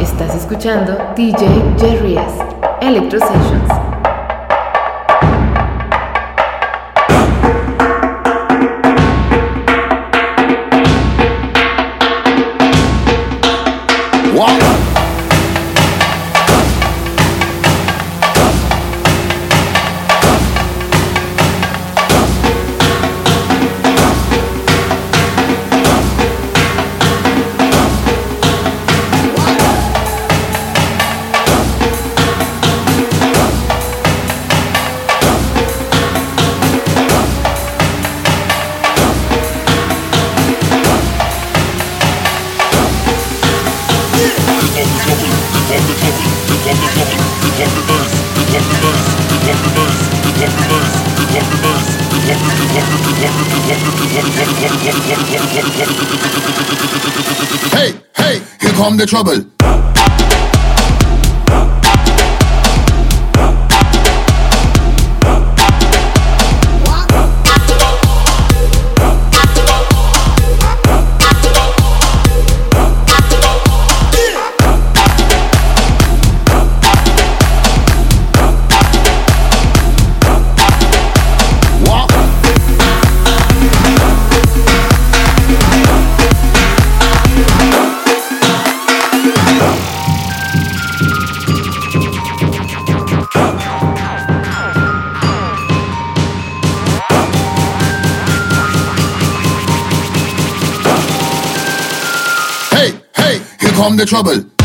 Estás escuchando DJ Jerry's Electro Sessions. the trouble. from the trouble.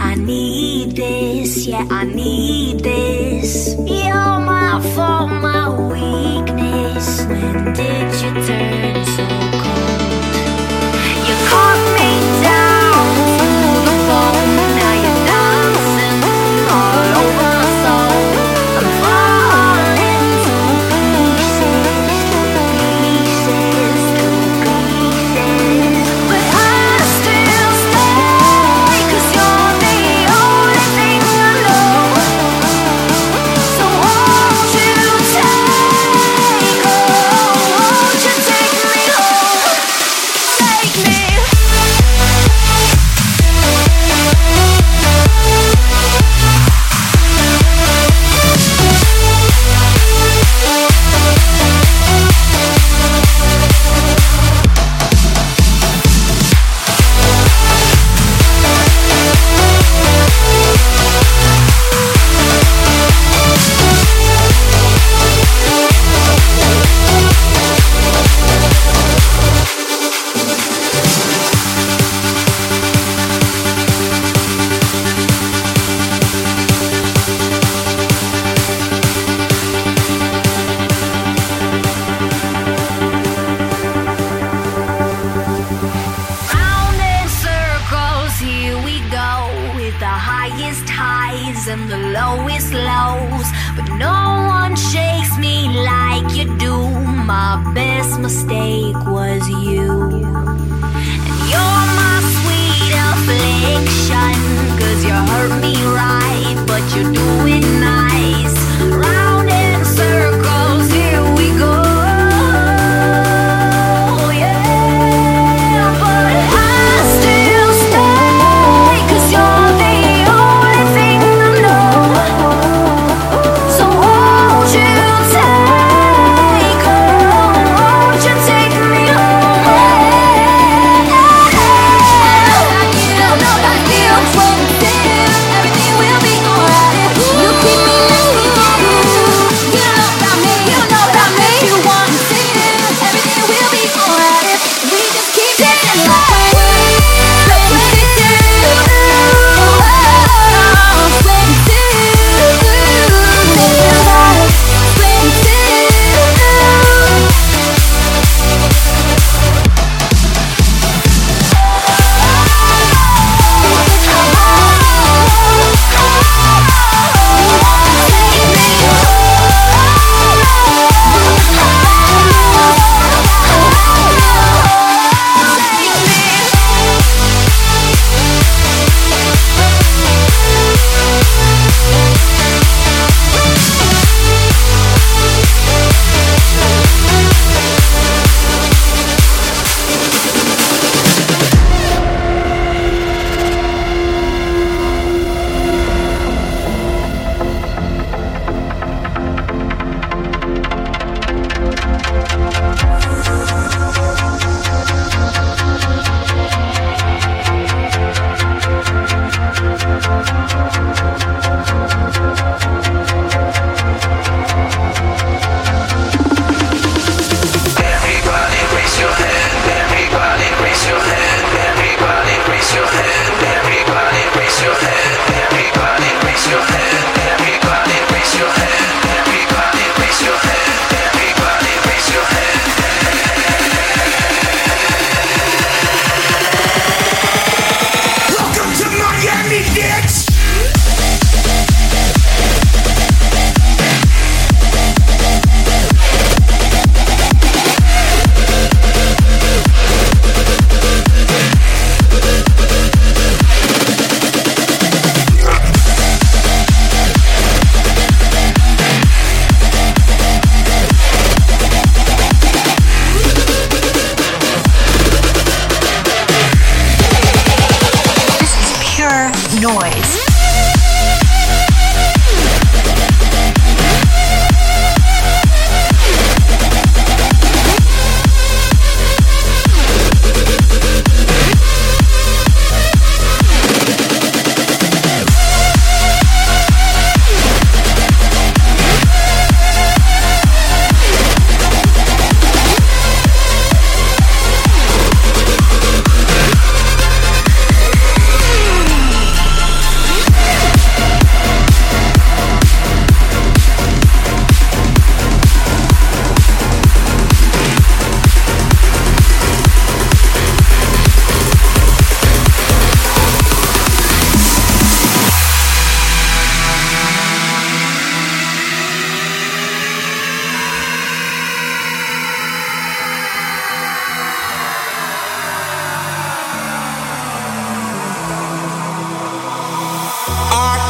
I need this. Yeah, I need this.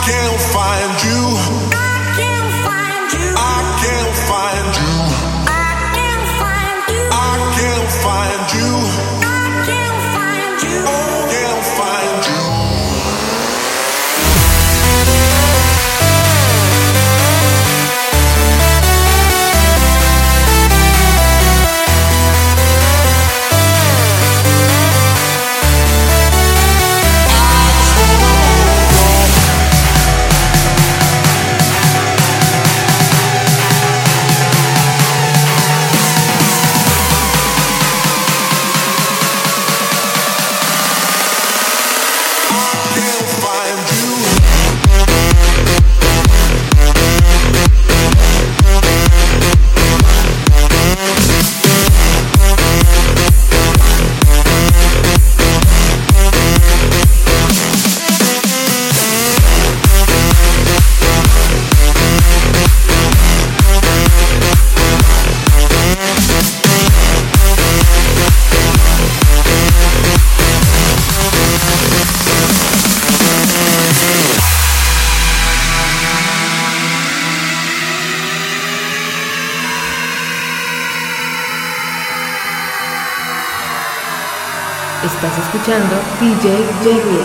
Can't find you. Deus.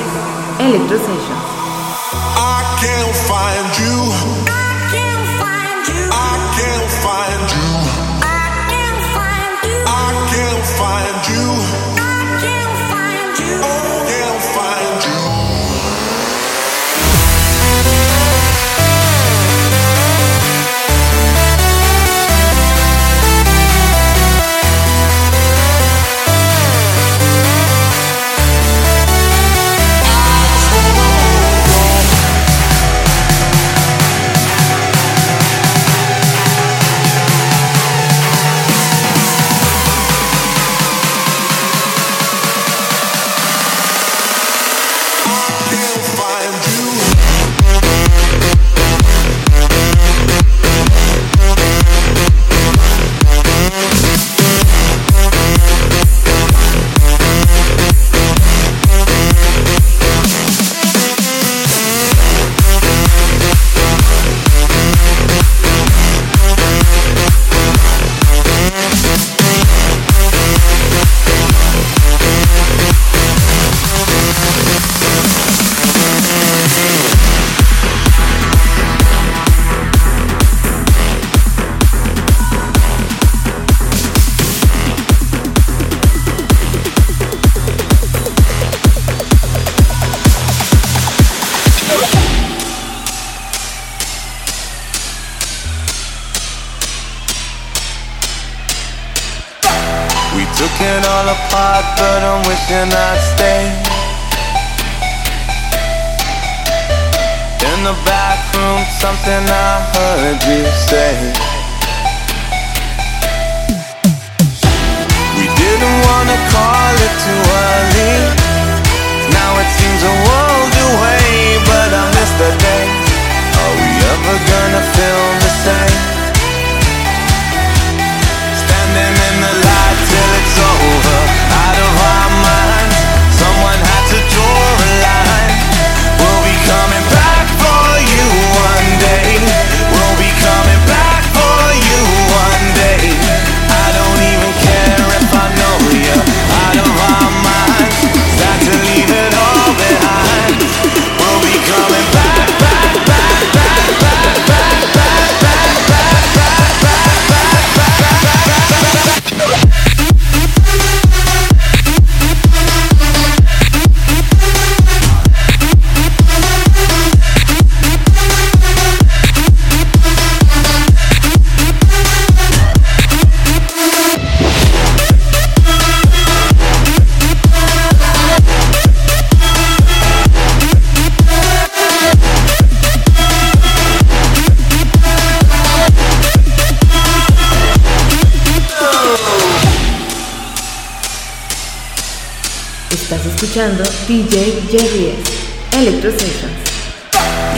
DJ Jerry's Electro Sessions.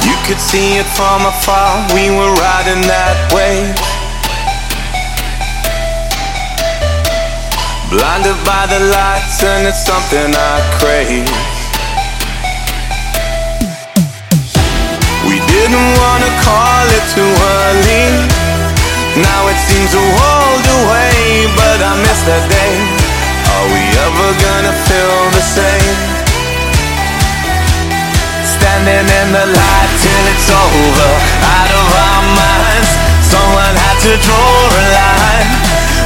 You could see it from afar, we were riding that wave. Blinded by the lights, and it's something I crave. We didn't wanna call it too early. Now it seems a world away, but I miss that day. Are we ever gonna feel the same? Standing in the light till it's over, out of our minds. Someone had to draw a line.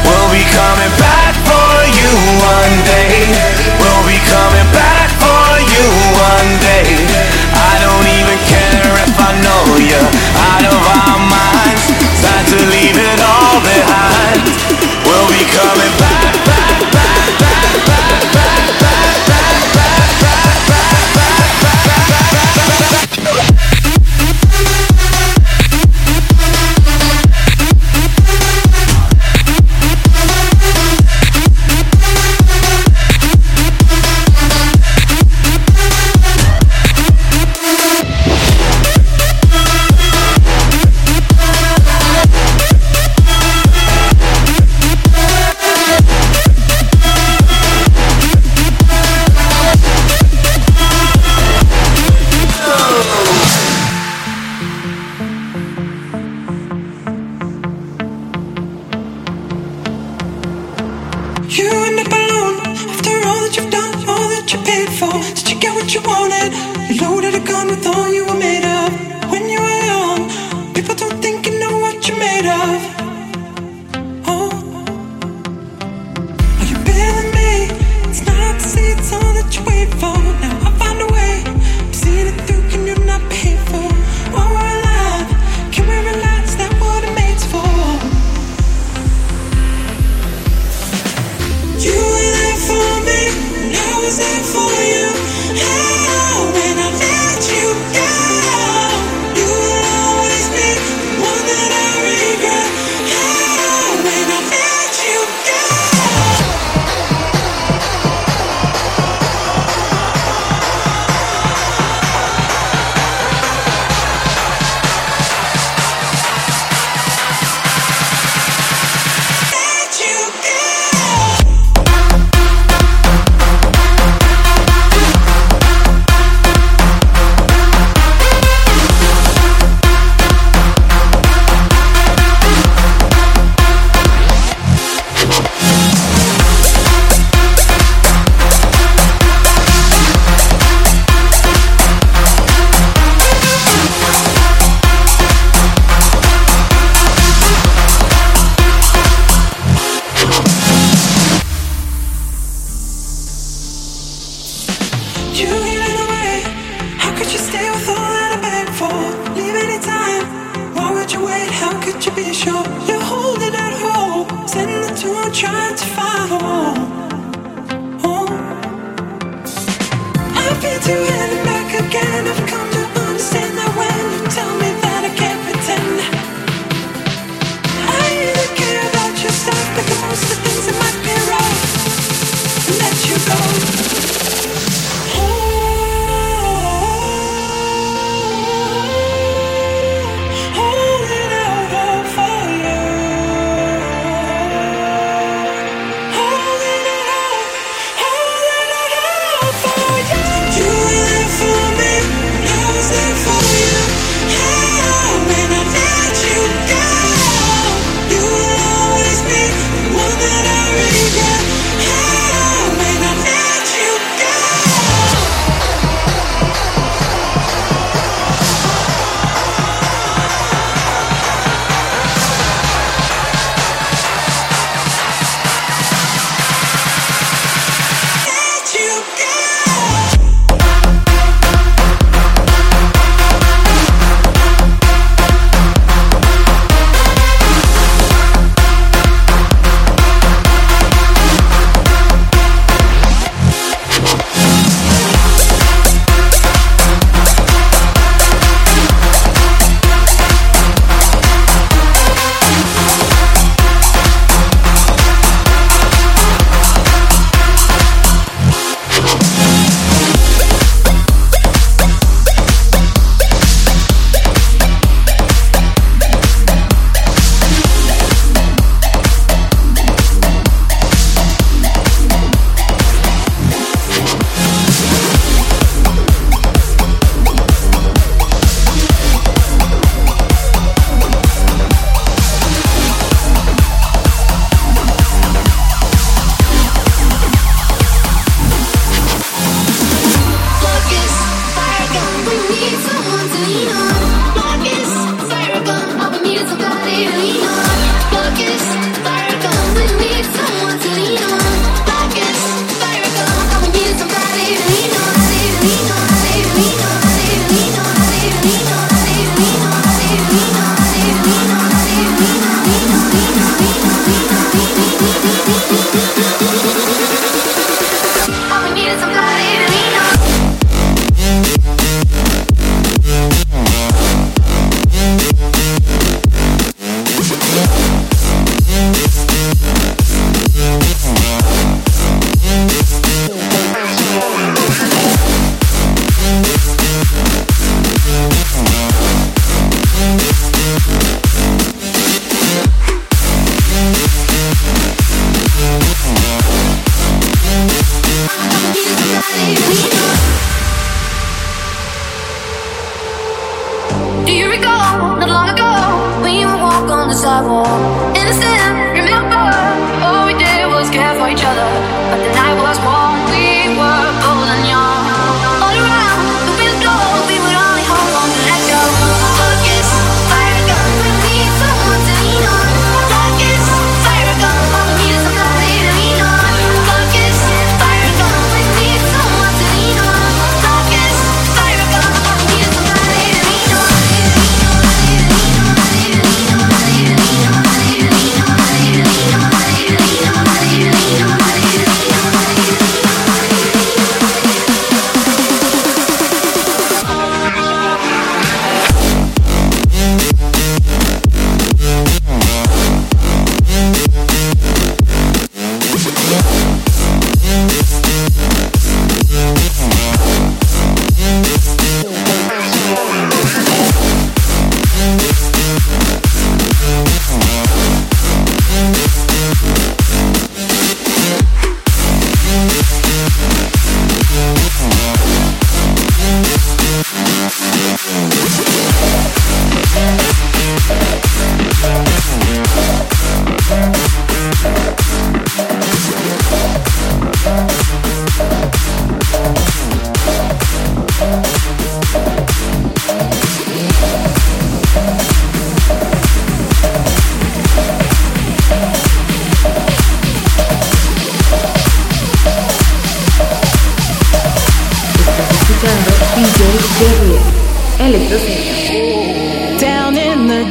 We'll be coming back for you one day. We'll be coming back for you one day. I don't even care if I know you out of our minds. Time to leave it all behind.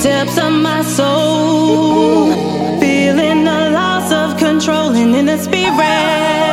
depths of my soul, feeling the loss of control and in the spirit.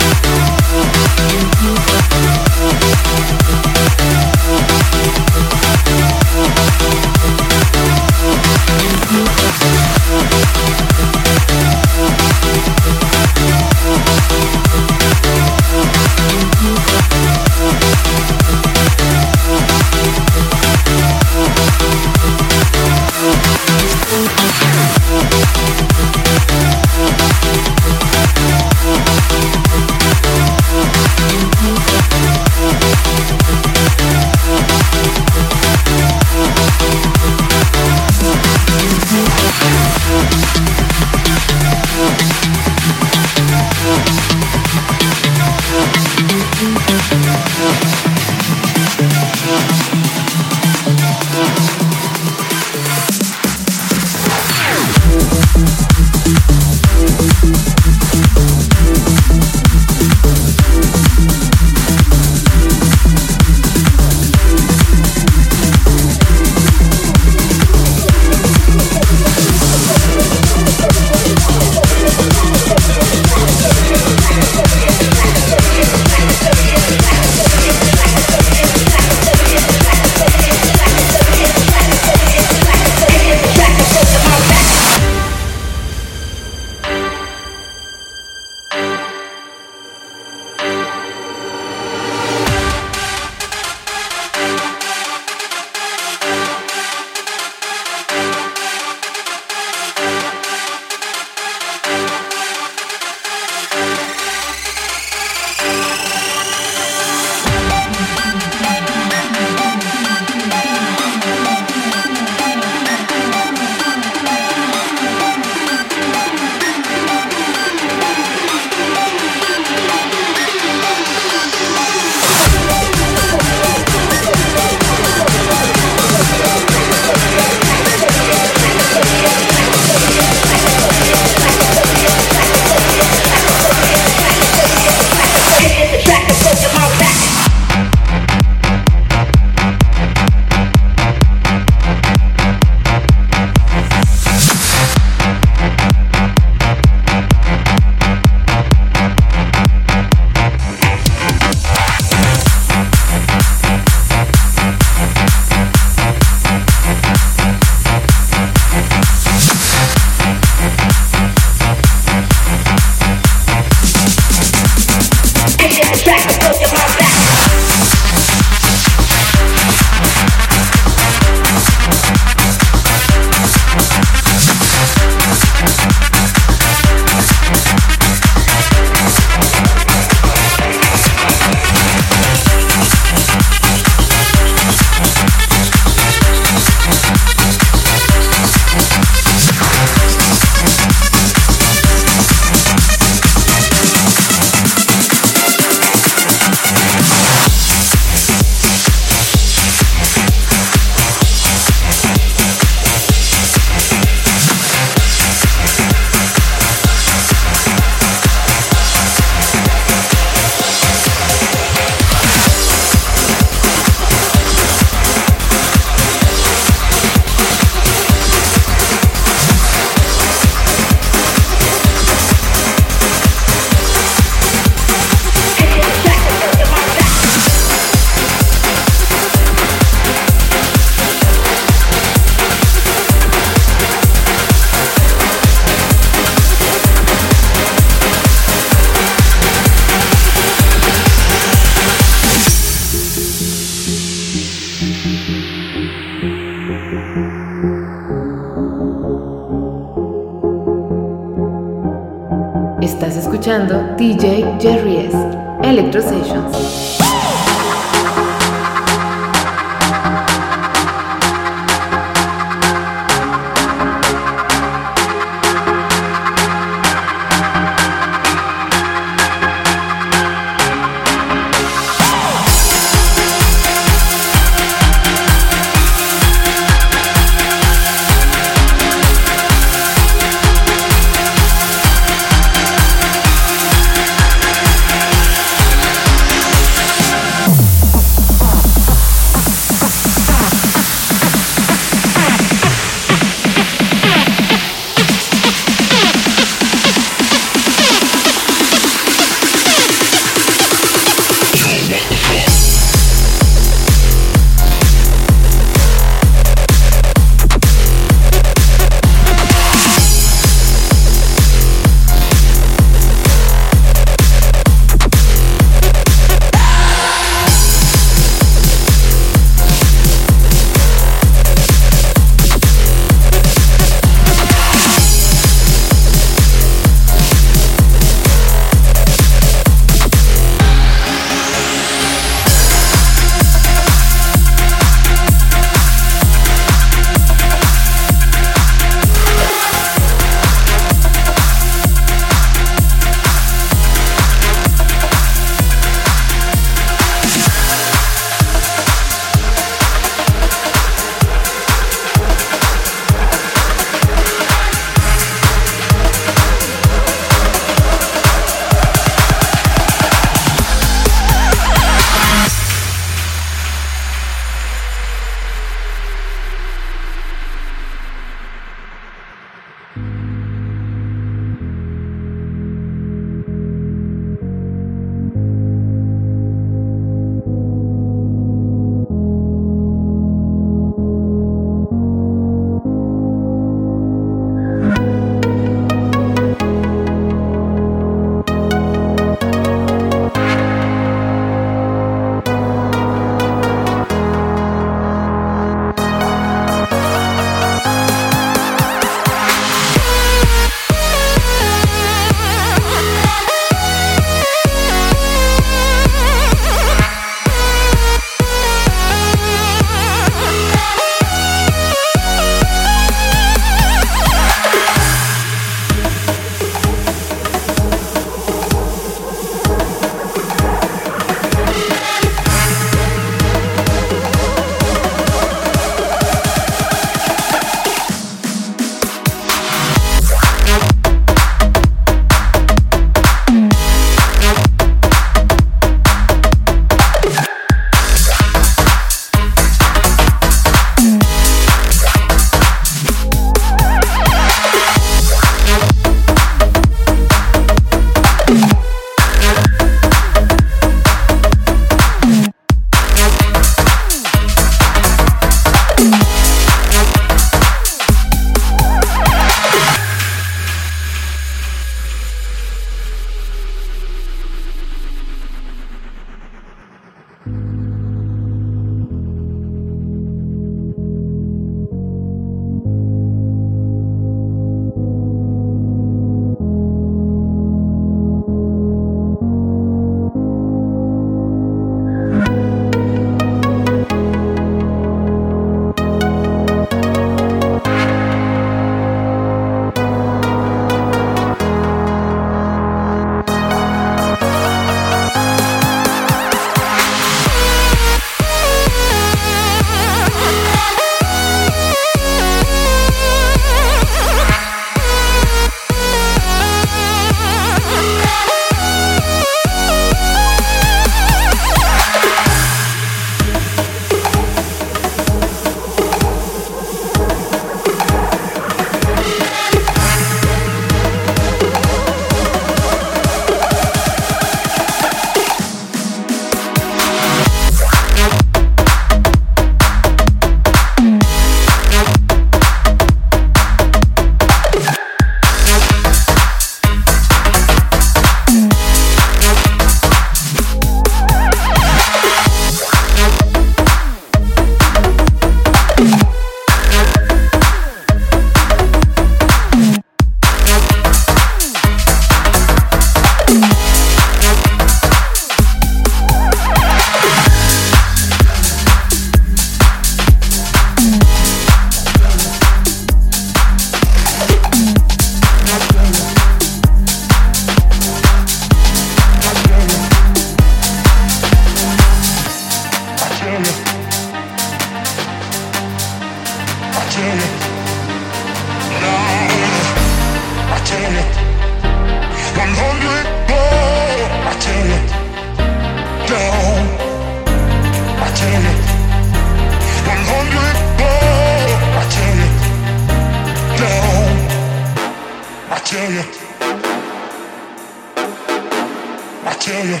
I tell you.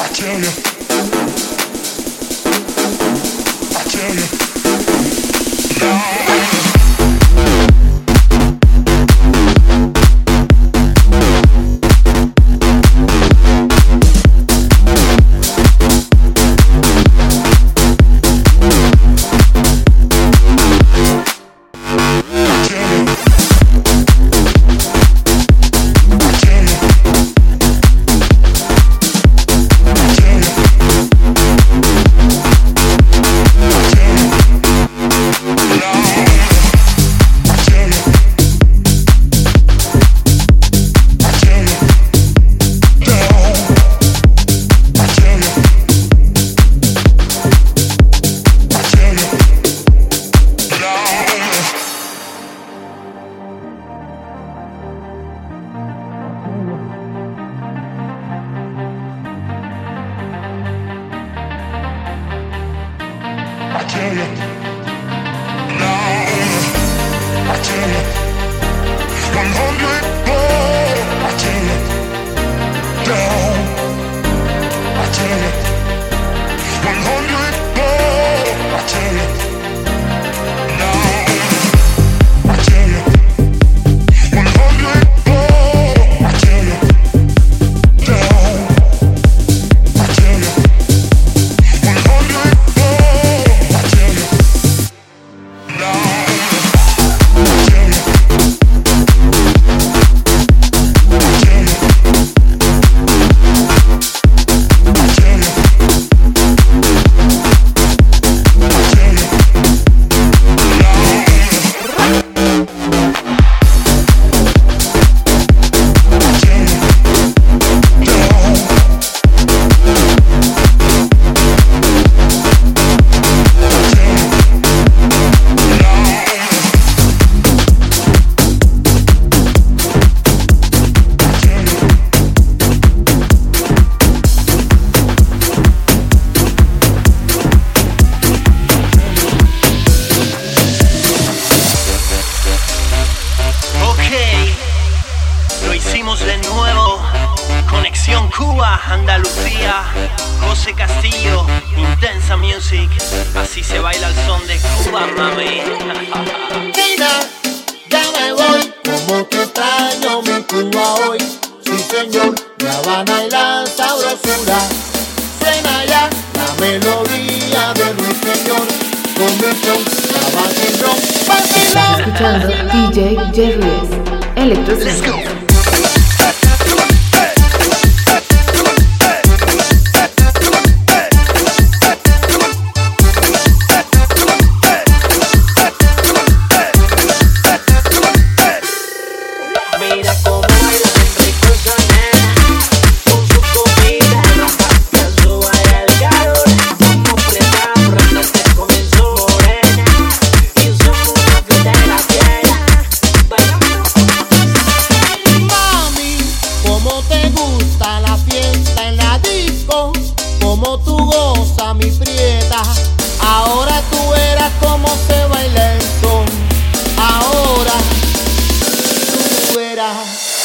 I tell you.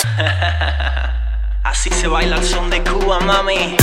Así se baila el son de Cuba, mami.